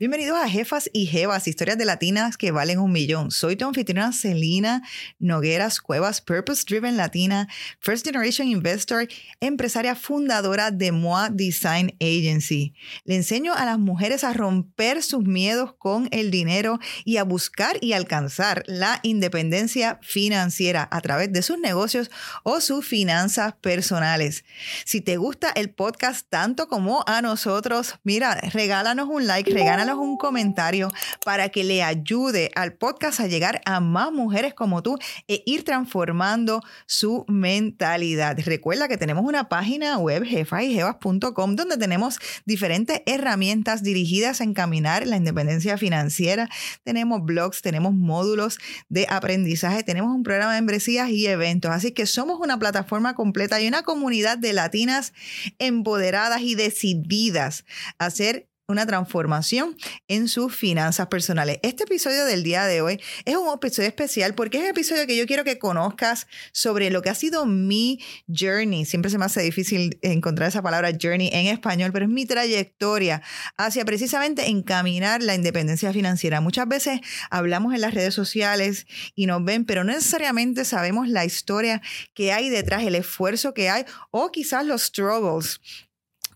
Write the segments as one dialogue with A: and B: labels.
A: Bienvenidos a Jefas y Jevas, historias de latinas que valen un millón. Soy tu anfitriona Celina Nogueras Cuevas, Purpose Driven Latina, First Generation Investor, empresaria fundadora de MOA Design Agency. Le enseño a las mujeres a romper sus miedos con el dinero y a buscar y alcanzar la independencia financiera a través de sus negocios o sus finanzas personales. Si te gusta el podcast tanto como a nosotros, mira, regálanos un like, regálanos un comentario para que le ayude al podcast a llegar a más mujeres como tú e ir transformando su mentalidad. Recuerda que tenemos una página web, jefayjevas.com, donde tenemos diferentes herramientas dirigidas a encaminar la independencia financiera. Tenemos blogs, tenemos módulos de aprendizaje, tenemos un programa de membresías y eventos. Así que somos una plataforma completa y una comunidad de latinas empoderadas y decididas a hacer una transformación en sus finanzas personales. Este episodio del día de hoy es un episodio especial porque es el episodio que yo quiero que conozcas sobre lo que ha sido mi journey. Siempre se me hace difícil encontrar esa palabra journey en español, pero es mi trayectoria hacia precisamente encaminar la independencia financiera. Muchas veces hablamos en las redes sociales y nos ven, pero no necesariamente sabemos la historia que hay detrás, el esfuerzo que hay o quizás los struggles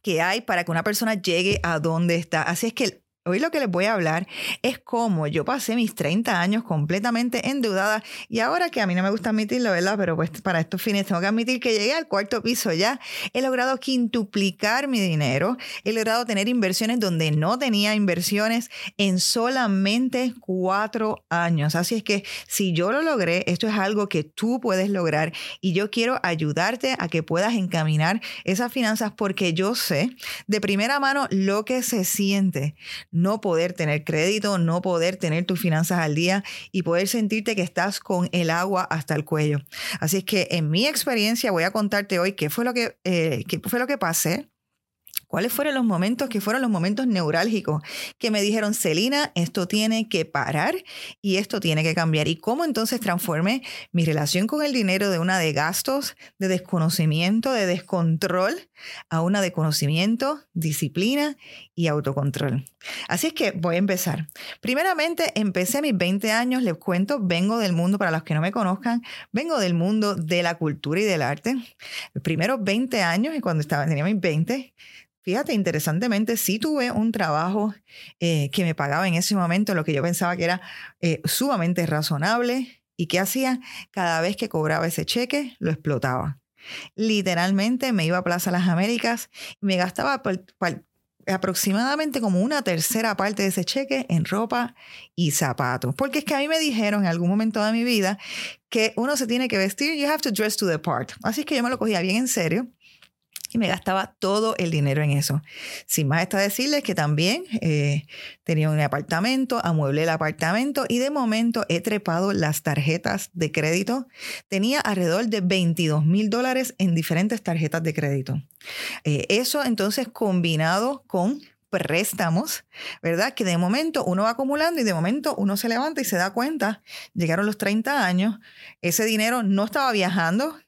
A: que hay para que una persona llegue a donde está. Así es que Hoy lo que les voy a hablar es cómo yo pasé mis 30 años completamente endeudada y ahora que a mí no me gusta admitirlo, ¿verdad? Pero pues para estos fines tengo que admitir que llegué al cuarto piso ya. He logrado quintuplicar mi dinero, he logrado tener inversiones donde no tenía inversiones en solamente cuatro años. Así es que si yo lo logré, esto es algo que tú puedes lograr y yo quiero ayudarte a que puedas encaminar esas finanzas porque yo sé de primera mano lo que se siente no poder tener crédito, no poder tener tus finanzas al día y poder sentirte que estás con el agua hasta el cuello. Así es que en mi experiencia voy a contarte hoy qué fue lo que, eh, qué fue lo que pasé ¿Cuáles fueron los momentos que fueron los momentos neurálgicos que me dijeron, Celina, esto tiene que parar y esto tiene que cambiar? ¿Y cómo entonces transformé mi relación con el dinero de una de gastos, de desconocimiento, de descontrol, a una de conocimiento, disciplina y autocontrol? Así es que voy a empezar. Primeramente, empecé a mis 20 años, les cuento, vengo del mundo, para los que no me conozcan, vengo del mundo de la cultura y del arte. Los primeros 20 años, cuando estaba, tenía mis 20, Fíjate, interesantemente, sí tuve un trabajo eh, que me pagaba en ese momento lo que yo pensaba que era eh, sumamente razonable. ¿Y qué hacía? Cada vez que cobraba ese cheque, lo explotaba. Literalmente me iba a Plaza Las Américas y me gastaba aproximadamente como una tercera parte de ese cheque en ropa y zapatos. Porque es que a mí me dijeron en algún momento de mi vida que uno se tiene que vestir, you have to dress to the part. Así que yo me lo cogía bien en serio y me gastaba todo el dinero en eso. Sin más está decirles que también eh, tenía un apartamento, amueblé el apartamento y de momento he trepado las tarjetas de crédito. Tenía alrededor de 22 mil dólares en diferentes tarjetas de crédito. Eh, eso entonces combinado con préstamos, ¿verdad? Que de momento uno va acumulando y de momento uno se levanta y se da cuenta, llegaron los 30 años, ese dinero no estaba viajando,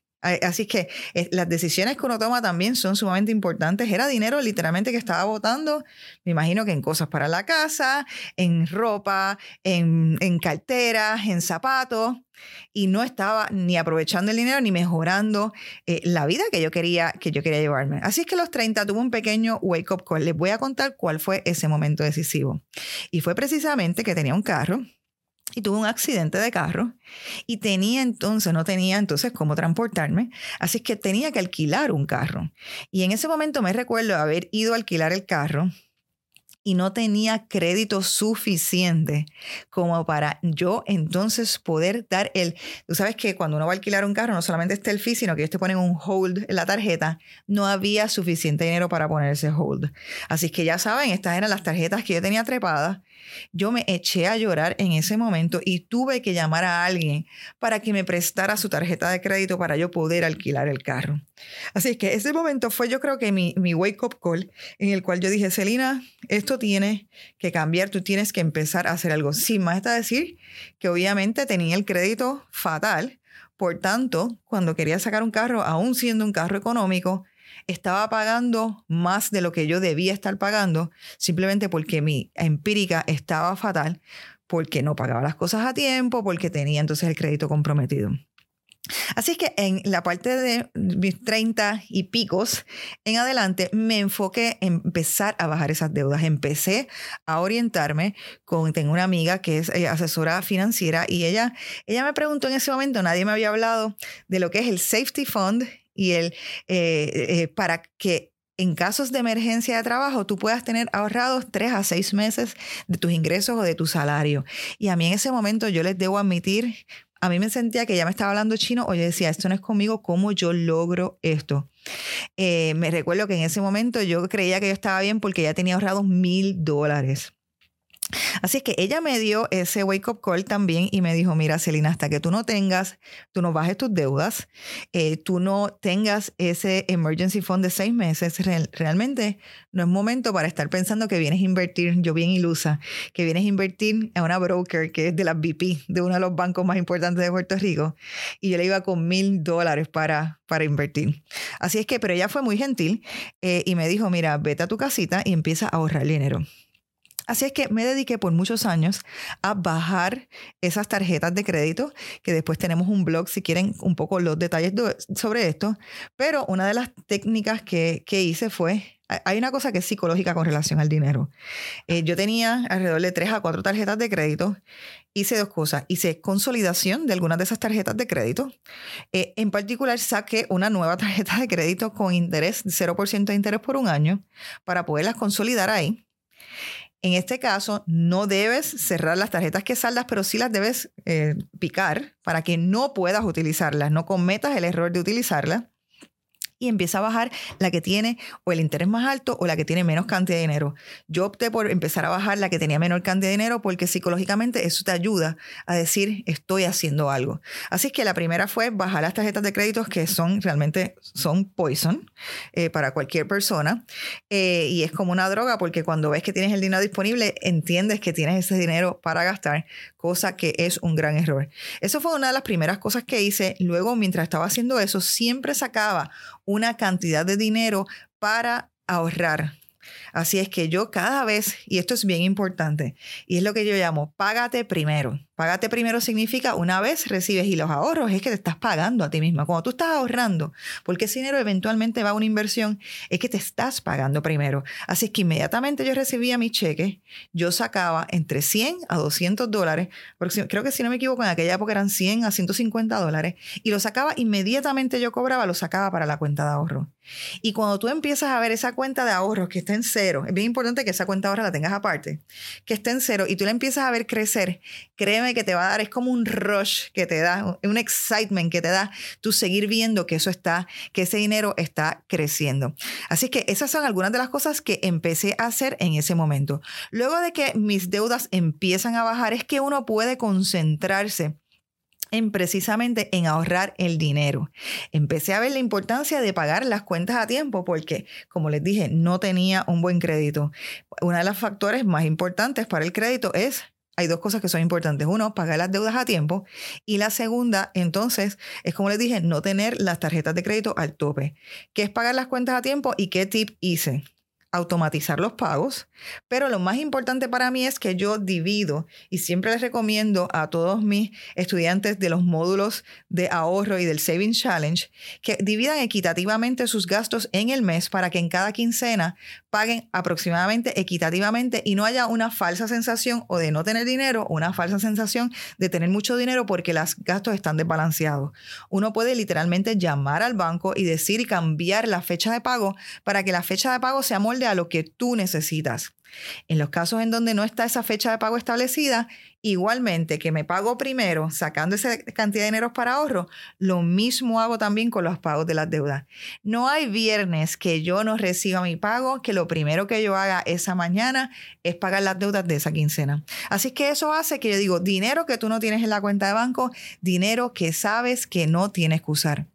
A: Así que eh, las decisiones que uno toma también son sumamente importantes. Era dinero literalmente que estaba botando, me imagino que en cosas para la casa, en ropa, en, carteras, en zapatos, y no estaba ni aprovechando el dinero ni mejorando eh, la vida que yo, quería, que yo quería llevarme. Así es que los 30 tuve un pequeño wake up call. Les voy a contar cuál fue ese momento decisivo. Y fue precisamente que tenía un carro y tuve un accidente de carro y tenía entonces, no tenía entonces cómo transportarme, así que tenía que alquilar un carro. Y en ese momento me recuerdo haber ido a alquilar el carro y no tenía crédito suficiente como para yo entonces poder dar el... Tú sabes que cuando uno va a alquilar un carro no solamente está el fee, sino que ellos te ponen un hold en la tarjeta. No había suficiente dinero para poner ese hold. Así que ya saben, estas eran las tarjetas que yo tenía trepadas yo me eché a llorar en ese momento y tuve que llamar a alguien para que me prestara su tarjeta de crédito para yo poder alquilar el carro. Así que ese momento fue yo creo que mi, mi wake-up call en el cual yo dije, Celina, esto tiene que cambiar, tú tienes que empezar a hacer algo. Sin más está decir que obviamente tenía el crédito fatal, por tanto, cuando quería sacar un carro, aún siendo un carro económico, estaba pagando más de lo que yo debía estar pagando, simplemente porque mi empírica estaba fatal, porque no pagaba las cosas a tiempo, porque tenía entonces el crédito comprometido. Así que en la parte de mis 30 y picos en adelante me enfoqué en empezar a bajar esas deudas. Empecé a orientarme con, tengo una amiga que es eh, asesora financiera y ella, ella me preguntó en ese momento, nadie me había hablado de lo que es el Safety Fund y el eh, eh, para que en casos de emergencia de trabajo, tú puedas tener ahorrados tres a seis meses de tus ingresos o de tu salario. Y a mí en ese momento yo les debo admitir, a mí me sentía que ya me estaba hablando chino o yo decía, esto no es conmigo, ¿cómo yo logro esto? Eh, me recuerdo que en ese momento yo creía que yo estaba bien porque ya tenía ahorrados mil dólares. Así es que ella me dio ese wake up call también y me dijo, mira, Celina, hasta que tú no tengas, tú no bajes tus deudas, eh, tú no tengas ese emergency fund de seis meses, realmente no es momento para estar pensando que vienes a invertir, yo bien ilusa, que vienes a invertir a una broker que es de la BP, de uno de los bancos más importantes de Puerto Rico, y yo le iba con mil dólares para, para invertir. Así es que, pero ella fue muy gentil eh, y me dijo, mira, vete a tu casita y empieza a ahorrar dinero. Así es que me dediqué por muchos años a bajar esas tarjetas de crédito, que después tenemos un blog si quieren un poco los detalles sobre esto, pero una de las técnicas que, hice fue, hay una cosa que es psicológica con relación al dinero. Eh, yo tenía alrededor de tres a cuatro tarjetas de crédito, hice dos cosas, hice consolidación de algunas de esas tarjetas de crédito, eh, en particular saqué una nueva tarjeta de crédito con interés, 0% de interés por un año, para poderlas consolidar ahí. En este caso, no debes cerrar las tarjetas que saldas, pero sí las debes eh, picar para que no puedas utilizarlas, no cometas el error de utilizarlas y empieza a bajar la que tiene o el interés más alto o la que tiene menos cantidad de dinero. Yo opté por empezar a bajar la que tenía menor cantidad de dinero porque psicológicamente eso te ayuda a decir estoy haciendo algo. Así que la primera fue bajar las tarjetas de créditos que son realmente son poison eh, para cualquier persona eh, y es como una droga porque cuando ves que tienes el dinero disponible entiendes que tienes ese dinero para gastar, cosa que es un gran error. Eso fue una de las primeras cosas que hice. Luego mientras estaba haciendo eso siempre sacaba una cantidad de dinero para ahorrar. Así es que yo cada vez, y esto es bien importante, y es lo que yo llamo, págate primero. Págate primero significa una vez recibes y los ahorros es que te estás pagando a ti misma. Cuando tú estás ahorrando, porque ese dinero eventualmente va a una inversión, es que te estás pagando primero. Así es que inmediatamente yo recibía mi cheque, yo sacaba entre 100 a 200 dólares, porque creo que si no me equivoco en aquella época eran 100 a 150 dólares, y lo sacaba inmediatamente yo cobraba, lo sacaba para la cuenta de ahorro. Y cuando tú empiezas a ver esa cuenta de ahorros que está en cero, es bien importante que esa cuenta de ahorros la tengas aparte, que está en cero, y tú la empiezas a ver crecer, créeme que te va a dar, es como un rush que te da, un excitement que te da tú seguir viendo que eso está, que ese dinero está creciendo. Así que esas son algunas de las cosas que empecé a hacer en ese momento. Luego de que mis deudas empiezan a bajar, es que uno puede concentrarse en precisamente en ahorrar el dinero. Empecé a ver la importancia de pagar las cuentas a tiempo porque, como les dije, no tenía un buen crédito. Uno de los factores más importantes para el crédito es hay dos cosas que son importantes. Uno, pagar las deudas a tiempo. Y la segunda, entonces, es como les dije, no tener las tarjetas de crédito al tope. ¿Qué es pagar las cuentas a tiempo y qué tip hice? automatizar los pagos, pero lo más importante para mí es que yo divido y siempre les recomiendo a todos mis estudiantes de los módulos de ahorro y del Saving Challenge que dividan equitativamente sus gastos en el mes para que en cada quincena paguen aproximadamente equitativamente y no haya una falsa sensación o de no tener dinero una falsa sensación de tener mucho dinero porque los gastos están desbalanceados. Uno puede literalmente llamar al banco y decir y cambiar la fecha de pago para que la fecha de pago se amolde a lo que tú necesitas. En los casos en donde no está esa fecha de pago establecida, igualmente que me pago primero sacando esa cantidad de dinero para ahorro, lo mismo hago también con los pagos de las deudas. No hay viernes que yo no reciba mi pago, que lo primero que yo haga esa mañana es pagar las deudas de esa quincena. Así que eso hace que yo digo, dinero que tú no tienes en la cuenta de banco, dinero que sabes que no tienes que usar.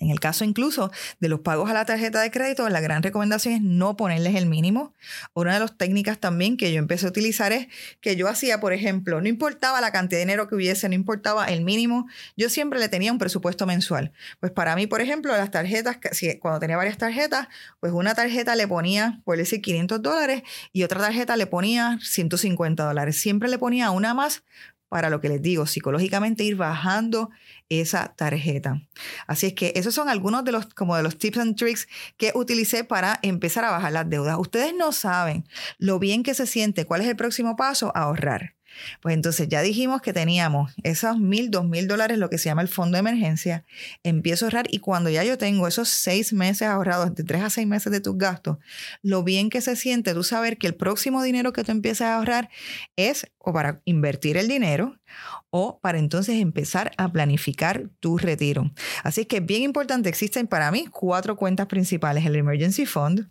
A: En el caso incluso de los pagos a la tarjeta de crédito, la gran recomendación es no ponerles el mínimo. Una de las técnicas también que yo empecé a utilizar es que yo hacía, por ejemplo, no importaba la cantidad de dinero que hubiese, no importaba el mínimo, yo siempre le tenía un presupuesto mensual. Pues para mí, por ejemplo, las tarjetas, cuando tenía varias tarjetas, pues una tarjeta le ponía, por decir, 500 dólares y otra tarjeta le ponía 150 dólares. Siempre le ponía una más para lo que les digo, psicológicamente ir bajando esa tarjeta. Así es que esos son algunos de los, como de los tips and tricks que utilicé para empezar a bajar las deudas. Ustedes no saben lo bien que se siente. ¿Cuál es el próximo paso? Ahorrar. Pues entonces ya dijimos que teníamos esos mil, dos mil dólares, lo que se llama el fondo de emergencia. Empiezo a ahorrar y cuando ya yo tengo esos seis meses ahorrados, de tres a seis meses de tus gastos, lo bien que se siente tú saber que el próximo dinero que tú empiezas a ahorrar es o para invertir el dinero o para entonces empezar a planificar tu retiro. Así que es bien importante, existen para mí cuatro cuentas principales, el Emergency Fund,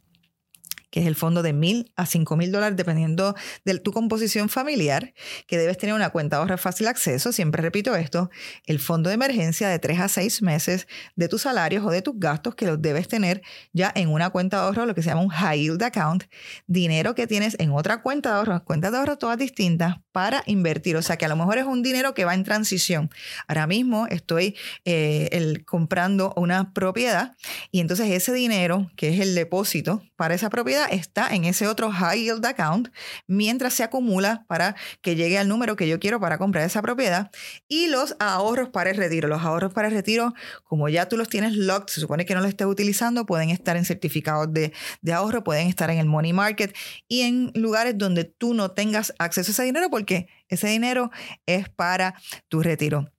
A: que es el fondo de mil a cinco mil dólares, dependiendo de tu composición familiar, que debes tener una cuenta de ahorro fácil acceso. Siempre repito esto: el fondo de emergencia de tres a seis meses de tus salarios o de tus gastos, que los debes tener ya en una cuenta de ahorro, lo que se llama un high yield account. Dinero que tienes en otra cuenta de ahorro, cuentas de ahorro todas distintas para invertir. O sea que a lo mejor es un dinero que va en transición. Ahora mismo estoy eh, comprando una propiedad y entonces ese dinero, que es el depósito para esa propiedad, está en ese otro high yield account mientras se acumula para que llegue al número que yo quiero para comprar esa propiedad. Y los ahorros para el retiro. Los ahorros para el retiro, como ya tú los tienes locked, se supone que no los estés utilizando, pueden estar en certificados de, de ahorro, pueden estar en el money market y en lugares donde tú no tengas acceso a ese dinero porque ese dinero es para tu retiro.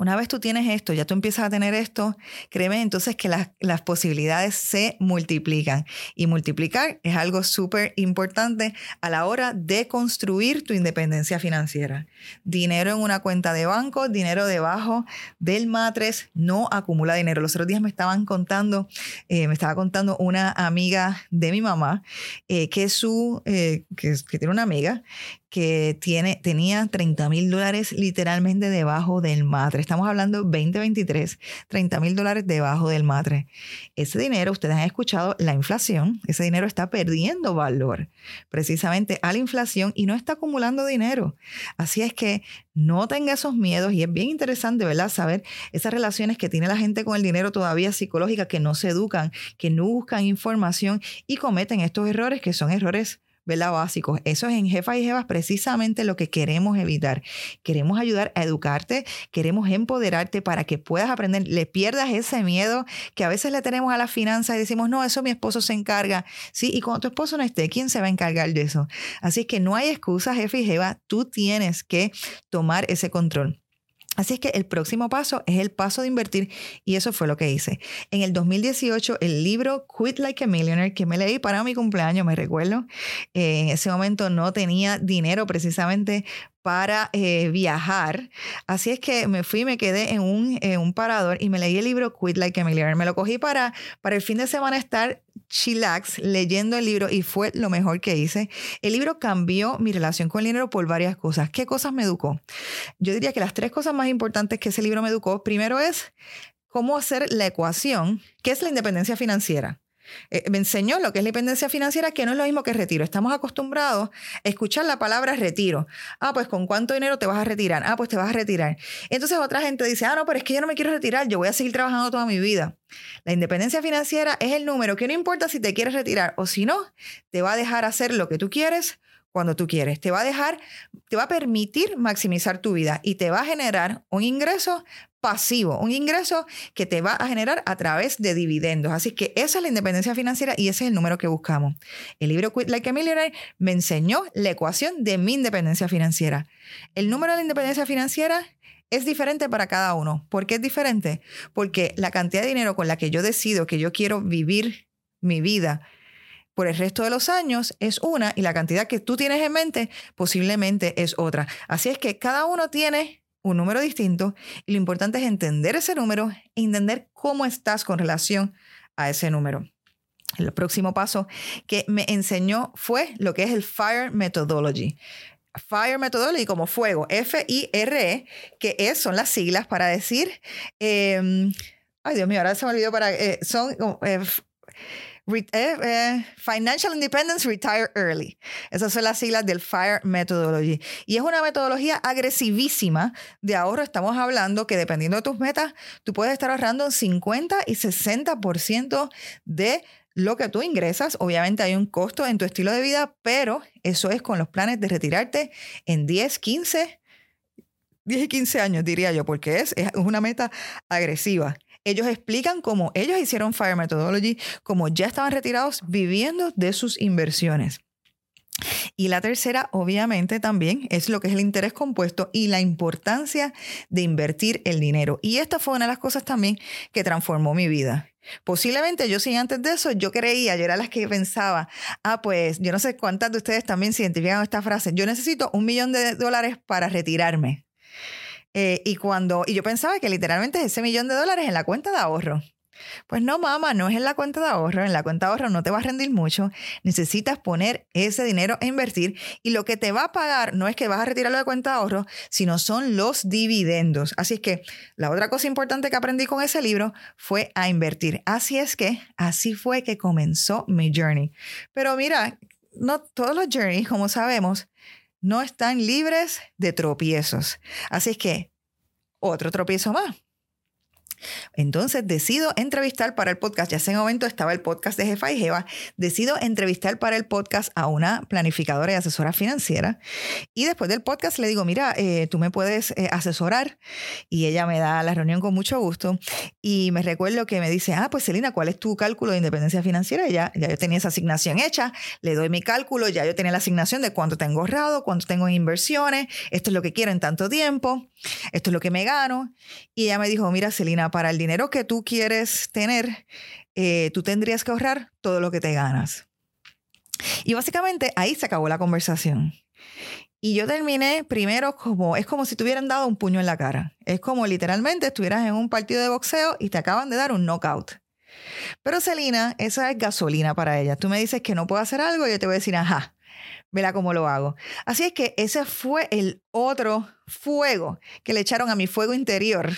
A: Una vez tú tienes esto, ya tú empiezas a tener esto, créeme entonces que las, las posibilidades se multiplican. Y multiplicar es algo súper importante a la hora de construir tu independencia financiera. Dinero en una cuenta de banco, dinero debajo del matres, no acumula dinero. Los otros días me estaban contando, eh, me estaba contando una amiga de mi mamá, eh, que, su, eh, que, que tiene una amiga que tiene, tenía 30 mil dólares literalmente debajo del matre. Estamos hablando 2023, 30 mil dólares debajo del matre. Ese dinero, ustedes han escuchado la inflación, ese dinero está perdiendo valor precisamente a la inflación y no está acumulando dinero. Así es que no tenga esos miedos y es bien interesante, ¿verdad? Saber esas relaciones que tiene la gente con el dinero todavía psicológicas, que no se educan, que no buscan información y cometen estos errores que son errores ¿verdad? Básicos. Eso es en Jefa y Jefas precisamente lo que queremos evitar. Queremos ayudar a educarte, queremos empoderarte para que puedas aprender, le pierdas ese miedo que a veces le tenemos a las finanzas y decimos, no, eso mi esposo se encarga. Sí, y cuando tu esposo no esté, ¿quién se va a encargar de eso? Así es que no hay excusa, jefe y jefa, tú tienes que tomar ese control. Así es que el próximo paso es el paso de invertir y eso fue lo que hice. En el 2018, el libro Quit Like a Millionaire que me leí para mi cumpleaños, me recuerdo, eh, en ese momento no tenía dinero precisamente para eh, viajar. Así es que me fui, me quedé en un, un, parador y me leí el libro Quit Like a Millionaire. Me lo cogí para, para el fin de semana estar chillax leyendo el libro y fue lo mejor que hice. El libro cambió mi relación con el dinero por varias cosas. ¿Qué cosas me educó? Yo diría que las tres cosas más importantes que ese libro me educó, primero es cómo hacer la ecuación, que es la independencia financiera. Eh, me enseñó lo que es la independencia financiera, que no es lo mismo que retiro. Estamos acostumbrados a escuchar la palabra retiro. Ah, pues con cuánto dinero te vas a retirar. Ah, pues te vas a retirar. Entonces otra gente dice, ah, no, pero es que yo no me quiero retirar, yo voy a seguir trabajando toda mi vida. La independencia financiera es el número que no importa si te quieres retirar o si no, te va a dejar hacer lo que tú quieres cuando tú quieres. Te va a dejar, te va a permitir maximizar tu vida y te va a generar un ingreso pasivo, un ingreso que te va a generar a través de dividendos. Así que esa es la independencia financiera y ese es el número que buscamos. El libro Quit Like a Millionaire me enseñó la ecuación de mi independencia financiera. El número de la independencia financiera es diferente para cada uno. ¿Por qué es diferente? Porque la cantidad de dinero con la que yo decido que yo quiero vivir mi vida por el resto de los años es una y la cantidad que tú tienes en mente posiblemente es otra. Así es que cada uno tiene un número distinto y lo importante es entender ese número e entender cómo estás con relación a ese número. El próximo paso que me enseñó fue lo que es el FIRE Methodology. Fire Methodology como fuego, F-I-R-E, que es, son las siglas para decir, em, Ay, Dios mío, ahora se me olvidó para... Eh, son... Eh, eh, Financial Independence Retire Early. Esas son las siglas del FIRE Methodology. Y es una metodología agresivísima de ahorro. Estamos hablando que dependiendo de tus metas, tú puedes estar ahorrando 50 y 60% de lo que tú ingresas. Obviamente hay un costo en tu estilo de vida, pero eso es con los planes de retirarte en 10, 15, 10 y 15 años, diría yo, porque es, es una meta agresiva. Ellos explican cómo ellos hicieron Fire Methodology, cómo ya estaban retirados viviendo de sus inversiones. Y la tercera, obviamente, también es lo que es el interés compuesto y la importancia de invertir el dinero. Y esta fue una de las cosas también que transformó mi vida. Posiblemente yo sí antes de eso, yo creía, yo era las que pensaba, ah, pues yo no sé cuántas de ustedes también se identifican esta frase, yo necesito un millón de dólares para retirarme. Eh, y cuando, y yo pensaba que literalmente es ese millón de dólares en la cuenta de ahorro. Pues no, mamá, no es en la cuenta de ahorro. En la cuenta de ahorro no te va a rendir mucho. Necesitas poner ese dinero a invertir y lo que te va a pagar no es que vas a retirarlo de cuenta de ahorro, sino son los dividendos. Así es que la otra cosa importante que aprendí con ese libro fue a invertir. Así es que así fue que comenzó mi journey. Pero mira, no todos los journeys, como sabemos, no están libres de tropiezos. Así es que, otro tropiezo más. Entonces decido entrevistar para el podcast, ya hace un momento estaba el podcast de Jefa y Jeva, decido entrevistar para el podcast a una planificadora y asesora financiera. Y después del podcast le digo, mira, eh, tú me puedes eh, asesorar y ella me da la reunión con mucho gusto. Y me recuerdo que me dice, ah, pues Celina, ¿cuál es tu cálculo de independencia financiera? ya, ya yo tenía esa asignación hecha, le doy mi cálculo, ya yo tenía la asignación de cuánto tengo ahorrado, cuánto tengo en inversiones, esto es lo que quiero en tanto tiempo, esto es lo que me gano. Y ella me dijo, mira Celina, para el dinero que tú quieres tener, eh, tú tendrías que ahorrar todo lo que te ganas. Y básicamente ahí se acabó la conversación. Y yo terminé primero como, es como si te hubieran dado un puño en la cara. Es como literalmente estuvieras en un partido de boxeo y te acaban de dar un knockout. Pero Celina, esa es gasolina para ella. Tú me dices que no puedo hacer algo y yo te voy a decir, ajá, vela cómo lo hago. Así es que ese fue el otro fuego que le echaron a mi fuego interior,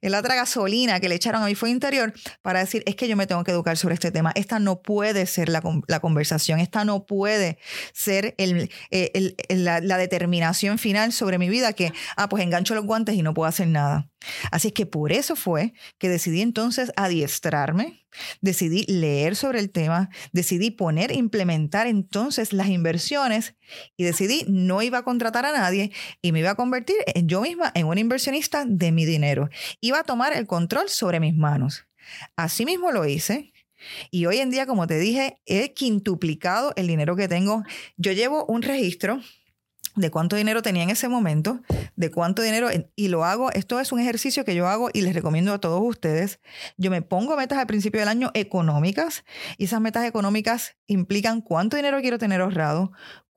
A: la otra gasolina que le echaron a mi fuego interior para decir, es que yo me tengo que educar sobre este tema. Esta no puede ser la, conversación, esta no puede ser eh, la, la, determinación final sobre mi vida que, ah, pues engancho los guantes y no puedo hacer nada. Así es que por eso fue que decidí entonces adiestrarme, decidí leer sobre el tema, decidí poner, implementar entonces las inversiones y decidí no iba a contratar a nadie y me iba a convertir yo misma en una inversionista de mi dinero. Iba a tomar el control sobre mis manos. Así mismo lo hice. Y hoy en día, como te dije, he quintuplicado el dinero que tengo. Yo llevo un registro de cuánto dinero tenía en ese momento, de cuánto dinero, y lo hago, esto es un ejercicio que yo hago y les recomiendo a todos ustedes. Yo me pongo metas al principio del año económicas y esas metas económicas implican cuánto dinero quiero tener ahorrado,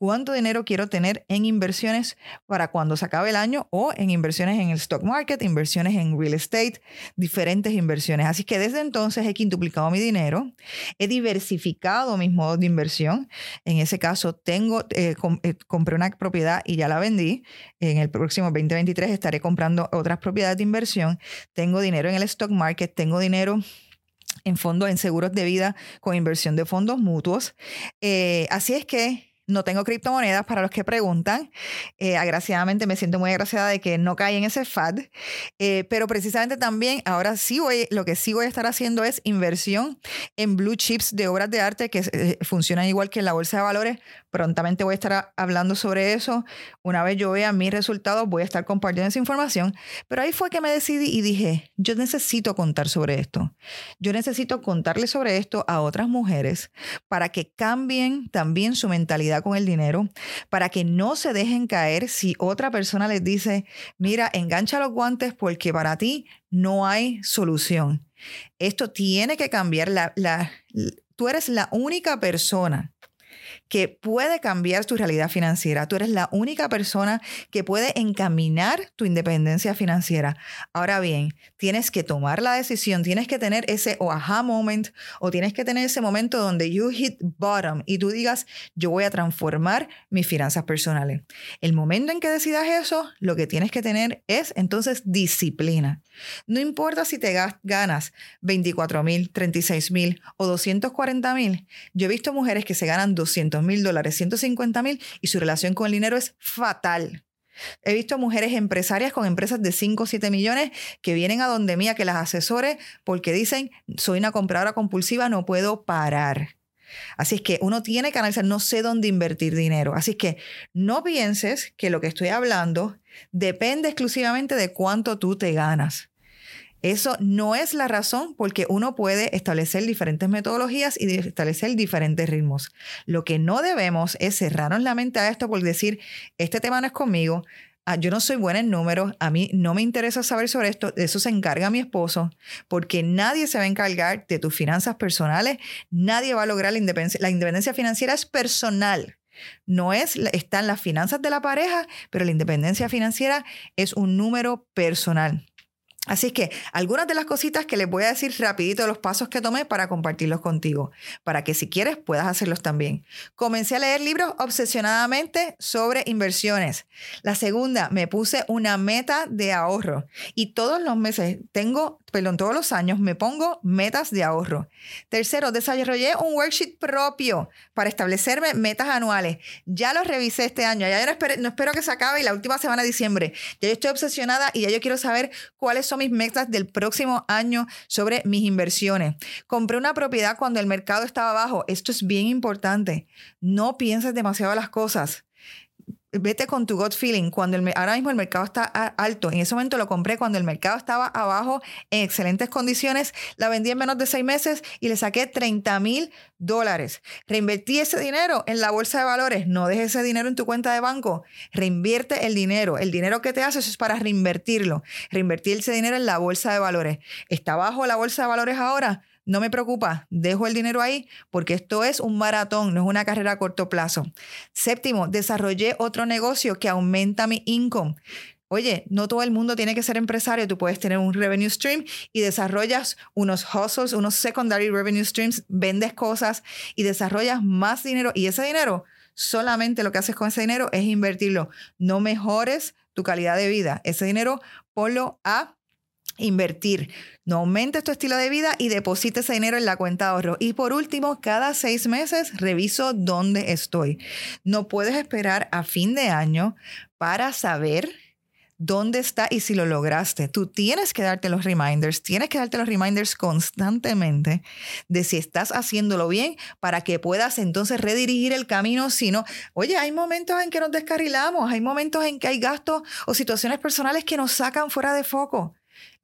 A: cuánto dinero quiero tener en inversiones para cuando se acabe el año o en inversiones en el stock market, inversiones en real estate, diferentes inversiones. Así que desde entonces he quintuplicado mi dinero, he diversificado mis modos de inversión. En ese caso, tengo, eh, eh, compré una propiedad y ya la vendí. En el próximo 2023 estaré comprando otras propiedades de inversión. Tengo dinero en el stock market, tengo dinero en fondos, en seguros de vida con inversión de fondos mutuos. Eh, así es que no tengo criptomonedas para los que preguntan. Eh, agraciadamente me siento muy agraciada de que no caí en ese FAD. Eh, pero precisamente también ahora sí voy, lo que sí voy a estar haciendo es inversión en blue chips de obras de arte que eh, funcionan igual que en la bolsa de valores. Prontamente voy a estar hablando sobre eso. Una vez yo vea mis resultados, voy a estar compartiendo esa información. Pero ahí fue que me decidí y dije, yo necesito contar sobre esto. Yo necesito contarle sobre esto a otras mujeres para que cambien también su mentalidad con el dinero, para que no se dejen caer si otra persona les dice, mira, engancha los guantes porque para ti no hay solución. Esto tiene que cambiar. Tú eres la única persona que puede cambiar tu realidad financiera. Tú eres la única persona que puede encaminar tu independencia financiera. Ahora bien, tienes que tomar la decisión, tienes que tener ese o aha moment o tienes que tener ese momento donde you hit bottom y tú digas, yo voy a transformar mis finanzas personales. El momento en que decidas eso, lo que tienes que tener es entonces disciplina. No importa si te ganas 24 mil, 36 mil o 240 mil. Yo he visto mujeres que se ganan 200 mil dólares, 150 mil y su relación con el dinero es fatal. He visto mujeres empresarias con empresas de 5 o 7 millones que vienen a donde mía que las asesore porque dicen, soy una compradora compulsiva, no puedo parar. Así es que uno tiene que analizar, no sé dónde invertir dinero. Así es que no pienses que lo que estoy hablando depende exclusivamente de cuánto tú te ganas. Eso no es la razón porque uno puede establecer diferentes metodologías y establecer diferentes ritmos. Lo que no debemos es cerrarnos la mente a esto por decir, este tema no es conmigo, ah, yo no soy buena en números, a mí no me interesa saber sobre esto, de eso se encarga mi esposo, porque nadie se va a encargar de tus finanzas personales, nadie va a lograr la independencia. La independencia financiera es personal. No es, están las finanzas de la pareja, pero la independencia financiera es un número personal. Así que algunas de las cositas que les voy a decir rapidito los pasos que tomé para compartirlos contigo, para que si quieres puedas hacerlos también. Comencé a leer libros obsesionadamente sobre inversiones. La segunda, me puse una meta de ahorro y todos los meses tengo perdón, todos los años me pongo metas de ahorro. Tercero, desarrollé un worksheet propio para establecerme metas anuales. Ya lo revisé este año, ya no espero, no espero que se acabe y la última semana de diciembre. Ya yo estoy obsesionada y ya yo quiero saber cuáles son mis metas del próximo año sobre mis inversiones. Compré una propiedad cuando el mercado estaba bajo. Esto es bien importante. No pienses demasiado las cosas vete con tu gut feeling. Cuando el, ahora mismo el mercado está alto, en ese momento lo compré cuando el mercado estaba abajo en excelentes condiciones, la vendí en menos de seis meses y le saqué 30 mil dólares. Reinvertí ese dinero en la bolsa de valores. No dejes ese dinero en tu cuenta de banco. Reinvierte el dinero. El dinero que te haces es para reinvertirlo. Reinvertir ese dinero en la bolsa de valores. ¿Está bajo la bolsa de valores ahora? No me preocupa, dejo el dinero ahí porque esto es un maratón, no es una carrera a corto plazo. Séptimo, desarrollé otro negocio que aumenta mi income. Oye, no todo el mundo tiene que ser empresario, tú puedes tener un revenue stream y desarrollas unos hustles, unos secondary revenue streams, vendes cosas y desarrollas más dinero y ese dinero solamente lo que haces con ese dinero es invertirlo. No mejores tu calidad de vida. Ese dinero ponlo a invertir. No aumentes tu estilo de vida y deposita ese dinero en la cuenta de ahorro. Y por último, cada seis meses reviso dónde estoy. No puedes esperar a fin de año para saber dónde está y si lo lograste. Tú tienes que darte los reminders, tienes que darte los reminders constantemente de si estás haciéndolo bien para que puedas entonces redirigir el camino. Si no, oye, hay momentos en que nos descarrilamos, hay momentos en que hay gastos o situaciones personales que nos sacan fuera de foco.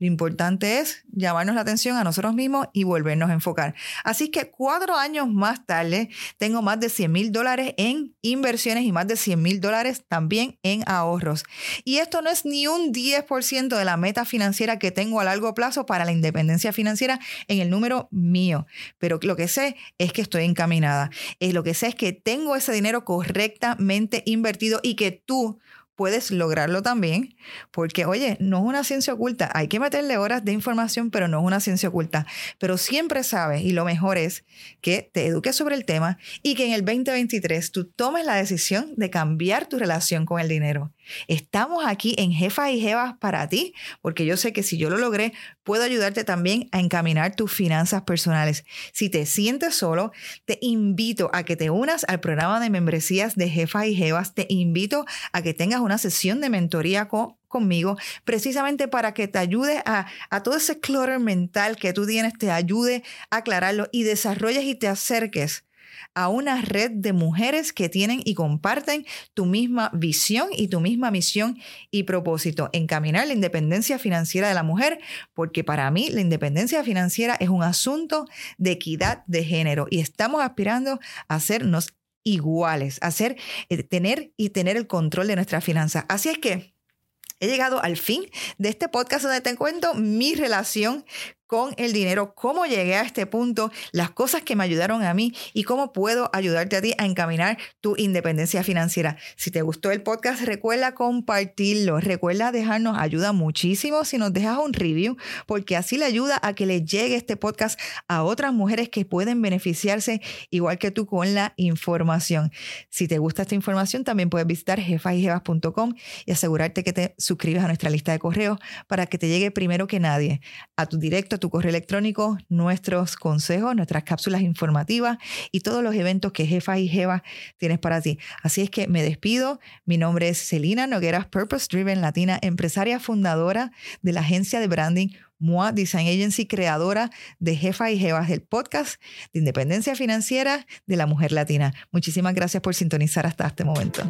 A: Lo importante es llamarnos la atención a nosotros mismos y volvernos a enfocar. Así que cuatro años más tarde tengo más de 100 mil dólares en inversiones y más de 100 mil dólares también en ahorros. Y esto no es ni un 10% de la meta financiera que tengo a largo plazo para la independencia financiera en el número mío. Pero lo que sé es que estoy encaminada. Es lo que sé es que tengo ese dinero correctamente invertido y que tú puedes lograrlo también, porque oye, no es una ciencia oculta, hay que meterle horas de información, pero no es una ciencia oculta. Pero siempre sabes, y lo mejor es que te eduques sobre el tema y que en el 2023 tú tomes la decisión de cambiar tu relación con el dinero. Estamos aquí en Jefa y Jevas para ti, porque yo sé que si yo lo logré, puedo ayudarte también a encaminar tus finanzas personales. Si te sientes solo, te invito a que te unas al programa de membresías de Jefa y Jevas. Te invito a que tengas una sesión de mentoría conmigo, precisamente para que te ayude a, a, todo ese clutter mental que tú tienes, te ayude a aclararlo y desarrolles y te acerques a una red de mujeres que tienen y comparten tu misma visión y tu misma misión y propósito, encaminar la independencia financiera de la mujer, porque para mí la independencia financiera es un asunto de equidad de género y estamos aspirando a hacernos iguales, a hacer, eh, tener y tener el control de nuestras finanzas. Así es que he llegado al fin de este podcast donde te cuento mi relación con el dinero, cómo llegué a este punto, las cosas que me ayudaron a mí y cómo puedo ayudarte a ti a encaminar tu independencia financiera. Si te gustó el podcast, recuerda compartirlo, recuerda dejarnos, ayuda muchísimo si nos dejas un review, porque así le ayuda a que le llegue este podcast a otras mujeres que pueden beneficiarse igual que tú con la información. Si te gusta esta información, también puedes visitar jefasjevas.com y asegurarte que te suscribes a nuestra lista de correos para que te llegue primero que nadie a tu directo tu correo electrónico nuestros consejos, nuestras cápsulas informativas y todos los eventos que Jefa y Jeva tienes para ti. Así es que me despido. Mi nombre es Celina Nogueras, Purpose Driven Latina, empresaria fundadora de la agencia de branding MOA Design Agency, creadora de Jefa y Jevas, del podcast de independencia financiera de la mujer latina. Muchísimas gracias por sintonizar hasta este momento.